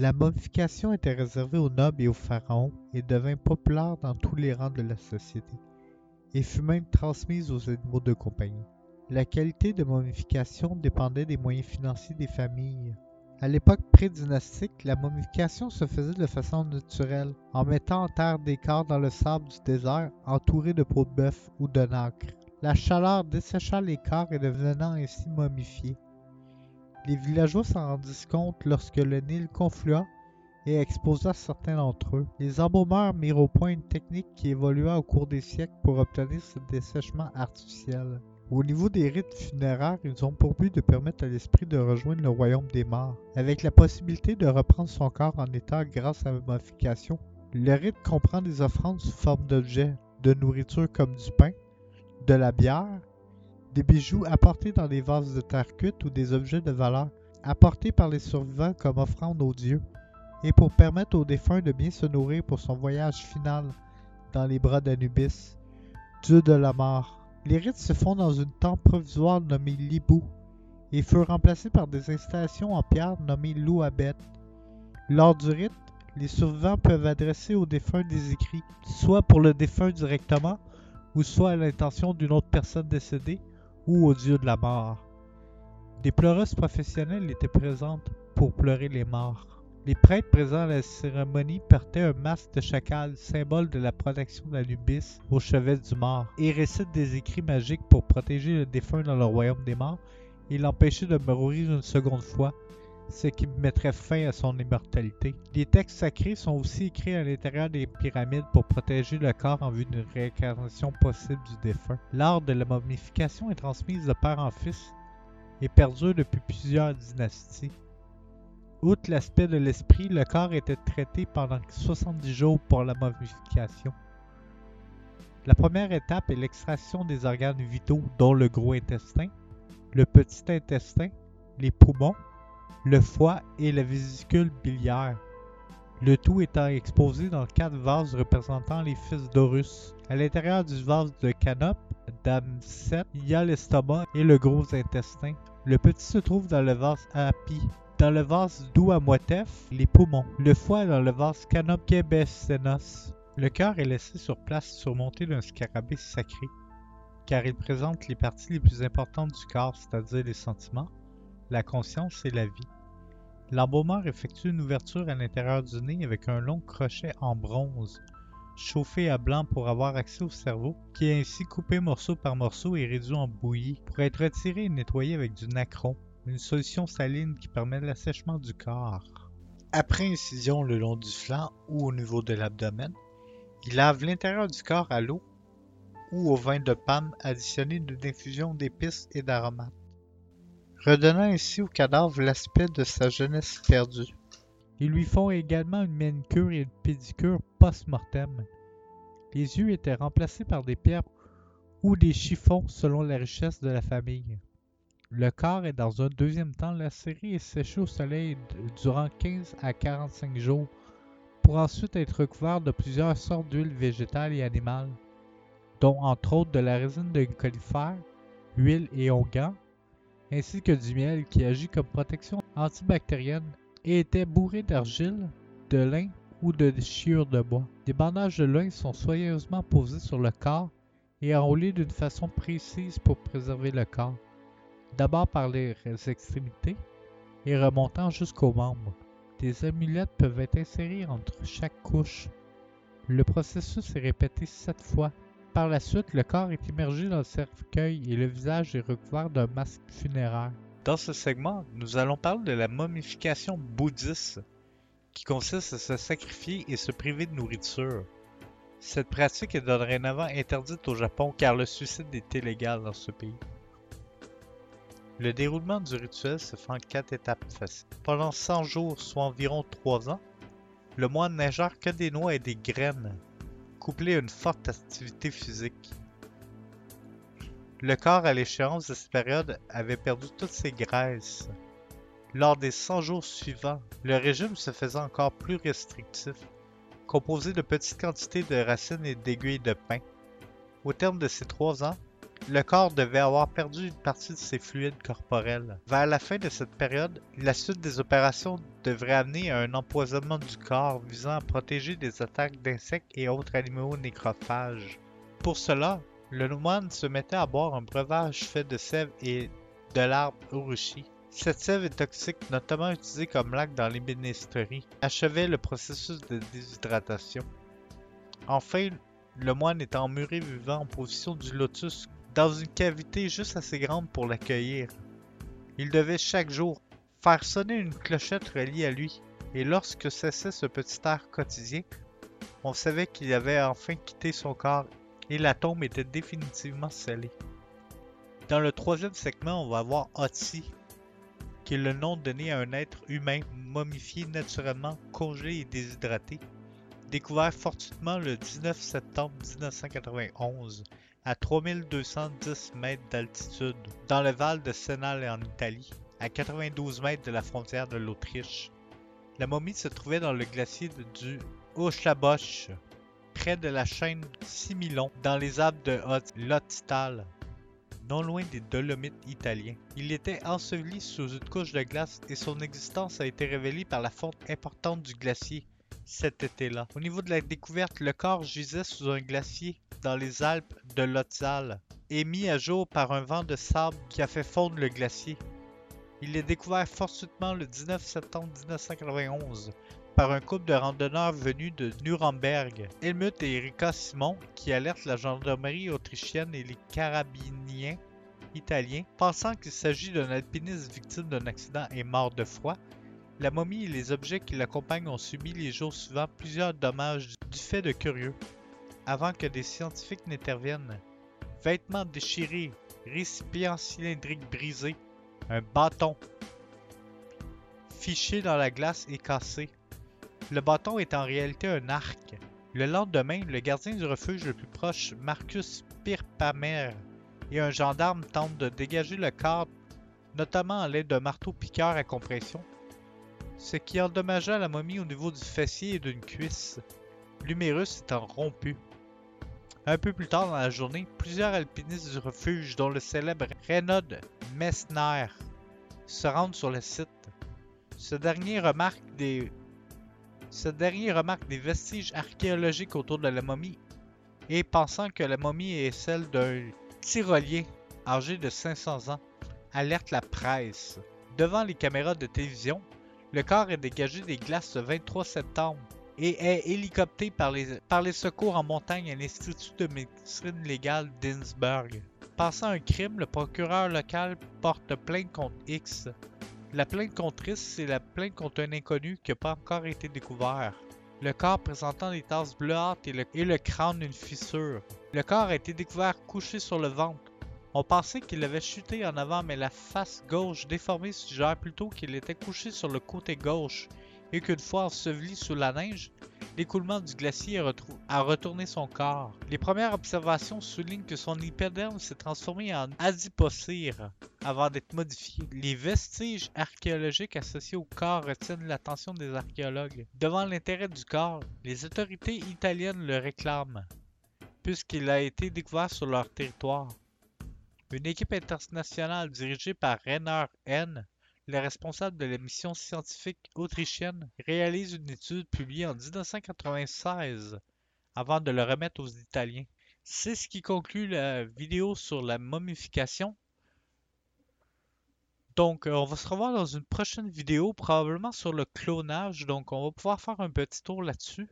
La momification était réservée aux nobles et aux pharaons et devint populaire dans tous les rangs de la société, et fut même transmise aux animaux de compagnie. La qualité de momification dépendait des moyens financiers des familles. À l'époque pré-dynastique, la momification se faisait de façon naturelle, en mettant en terre des corps dans le sable du désert entourés de peaux de bœuf ou de nacre. La chaleur dessécha les corps et devenant ainsi momifiés. Les villageois s'en rendissent compte lorsque le Nil conflua et exposa certains d'entre eux. Les embaumeurs mirent au point une technique qui évolua au cours des siècles pour obtenir ce dessèchement artificiel. Au niveau des rites funéraires, ils ont pour but de permettre à l'esprit de rejoindre le royaume des morts, avec la possibilité de reprendre son corps en état grâce à la modification. Le rite comprend des offrandes sous forme d'objets, de nourriture comme du pain, de la bière, des bijoux apportés dans des vases de terre cuite ou des objets de valeur apportés par les survivants comme offrande aux dieux, et pour permettre au défunt de bien se nourrir pour son voyage final dans les bras d'Anubis, dieu de la mort. Les rites se font dans une temple provisoire nommée Libou et furent remplacés par des installations en pierre nommées Louabet. Lors du rite, les survivants peuvent adresser au défunt des écrits, soit pour le défunt directement, ou soit à l'intention d'une autre personne décédée, ou au dieu de la mort. Des pleureuses professionnelles étaient présentes pour pleurer les morts. Les prêtres présents à la cérémonie portaient un masque de chacal, symbole de la protection d'Anubis au chevet du mort, et récitent des écrits magiques pour protéger le défunt dans le royaume des morts et l'empêcher de mourir une seconde fois, ce qui mettrait fin à son immortalité. Les textes sacrés sont aussi écrits à l'intérieur des pyramides pour protéger le corps en vue d'une réincarnation possible du défunt. L'art de la momification est transmise de père en fils et perdure depuis plusieurs dynasties. Outre l'aspect de l'esprit, le corps était traité pendant 70 jours pour la momification. La première étape est l'extraction des organes vitaux, dont le gros intestin, le petit intestin, les poumons, le foie et la vésicule biliaire. Le tout étant exposé dans quatre vases représentant les fils d'Horus. À l'intérieur du vase de Canop, d'Amset, il y a l'estomac et le gros intestin. Le petit se trouve dans le vase Api, dans le vase Douamotef, les poumons. Le foie dans le vase Canopkebesenos. Le cœur est laissé sur place surmonté d'un scarabée sacré, car il présente les parties les plus importantes du corps, c'est-à-dire les sentiments, la conscience et la vie. L'embaumeur effectue une ouverture à l'intérieur du nez avec un long crochet en bronze, chauffé à blanc pour avoir accès au cerveau, qui est ainsi coupé morceau par morceau et réduit en bouillie, pour être retiré et nettoyé avec du nacron, une solution saline qui permet l'assèchement du corps. Après incision le long du flanc ou au niveau de l'abdomen, il lave l'intérieur du corps à l'eau ou au vin de palme additionné d'une infusion d'épices et d'aromates, redonnant ainsi au cadavre l'aspect de sa jeunesse perdue. Ils lui font également une manicure et une pédicure post-mortem. Les yeux étaient remplacés par des pierres ou des chiffons selon la richesse de la famille. Le corps est dans un deuxième temps lacéré et séché au soleil durant 15 à 45 jours pour ensuite être recouvert de plusieurs sortes d'huiles végétales et animales, dont entre autres de la résine de conifère, huile et onguent, ainsi que du miel qui agit comme protection antibactérienne et était bourré d'argile, de lin ou de chiure de bois. Des bandages de lin sont soigneusement posés sur le corps et enroulés d'une façon précise pour préserver le corps d'abord par les extrémités et remontant jusqu'aux membres. Des amulettes peuvent être insérées entre chaque couche. Le processus est répété sept fois. Par la suite, le corps est immergé dans le cercueil et le visage est recouvert d'un masque funéraire. Dans ce segment, nous allons parler de la momification bouddhiste, qui consiste à se sacrifier et se priver de nourriture. Cette pratique est dorénavant interdite au Japon car le suicide est illégal dans ce pays. Le déroulement du rituel se fait en quatre étapes faciles. Pendant 100 jours, soit environ 3 ans, le moine n'ingère que des noix et des graines, couplées à une forte activité physique. Le corps à l'échéance de cette période avait perdu toutes ses graisses. Lors des 100 jours suivants, le régime se faisait encore plus restrictif, composé de petites quantités de racines et d'aiguilles de pin. Au terme de ces trois ans, le corps devait avoir perdu une partie de ses fluides corporels. Vers la fin de cette période, la suite des opérations devrait amener à un empoisonnement du corps visant à protéger des attaques d'insectes et autres animaux nécrophages. Pour cela, le moine se mettait à boire un breuvage fait de sève et de l'arbre urushi. Cette sève est toxique, notamment utilisée comme lac dans l'ébénisterie, achevait le processus de déshydratation. Enfin, le moine est emmuré vivant en position du lotus dans une cavité juste assez grande pour l'accueillir. Il devait chaque jour faire sonner une clochette reliée à lui, et lorsque cessait ce petit air quotidien, on savait qu'il avait enfin quitté son corps et la tombe était définitivement scellée. Dans le troisième segment, on va voir Otzi, qui est le nom donné à un être humain momifié naturellement, congelé et déshydraté, découvert fortuitement le 19 septembre 1991 à 3210 mètres d'altitude dans le Val de Senal en Italie, à 92 mètres de la frontière de l'Autriche. La momie se trouvait dans le glacier du Hochlabosch, près de la chaîne Similon, dans les Alpes de Lottal, non loin des Dolomites italiens. Il était enseveli sous une couche de glace et son existence a été révélée par la fonte importante du glacier cet été-là. Au niveau de la découverte, le corps gisait sous un glacier dans les Alpes de Lottal et mis à jour par un vent de sable qui a fait fondre le glacier. Il est découvert fortuitement le 19 septembre 1991 par un couple de randonneurs venus de Nuremberg, Helmut et Erika Simon, qui alertent la gendarmerie autrichienne et les carabiniers italiens, pensant qu'il s'agit d'un alpiniste victime d'un accident et mort de froid. La momie et les objets qui l'accompagnent ont subi les jours suivants plusieurs dommages du fait de curieux, avant que des scientifiques n'interviennent. Vêtements déchirés, récipients cylindriques brisés, un bâton fiché dans la glace et cassé. Le bâton est en réalité un arc. Le lendemain, le gardien du refuge le plus proche, Marcus Pirpamer, et un gendarme tentent de dégager le corps, notamment à l'aide d'un marteau-piqueur à compression, ce qui endommagea la momie au niveau du fessier et d'une cuisse, l'humérus étant rompu. Un peu plus tard dans la journée, plusieurs alpinistes du refuge, dont le célèbre Renaud Messner, se rendent sur le site. Ce dernier remarque des ce dernier remarque des vestiges archéologiques autour de la momie et pensant que la momie est celle d'un tyrolien âgé de 500 ans, alerte la presse. Devant les caméras de télévision, le corps est dégagé des glaces le 23 septembre et est hélicopté par les, par les secours en montagne à l'Institut de médecine légale d'Innsbruck. Passant un crime, le procureur local porte plainte contre X, la plainte contre Chris, c'est la plainte contre un inconnu qui n'a pas encore été découvert. Le corps présentant des tasses bleuâtres et le, et crâne d'une fissure. Le corps a été découvert couché sur le ventre. On pensait qu'il avait chuté en avant, mais la face gauche déformée suggère plutôt qu'il était couché sur le côté gauche et qu'une fois enseveli sous la neige, l'écoulement du glacier a, retourné son corps. Les premières observations soulignent que son hypoderme s'est transformé en adipocire avant d'être modifié. Les vestiges archéologiques associés au corps retiennent l'attention des archéologues. Devant l'intérêt du corps, les autorités italiennes le réclament, puisqu'il a été découvert sur leur territoire. Une équipe internationale dirigée par Rainer N le responsable de la mission scientifique autrichienne, réalise une étude publiée en 1996 avant de le remettre aux Italiens. C'est ce qui conclut la vidéo sur la momification. Donc, euh, on va se revoir dans une prochaine vidéo, probablement sur le clonage. Donc, on va pouvoir faire un petit tour là-dessus.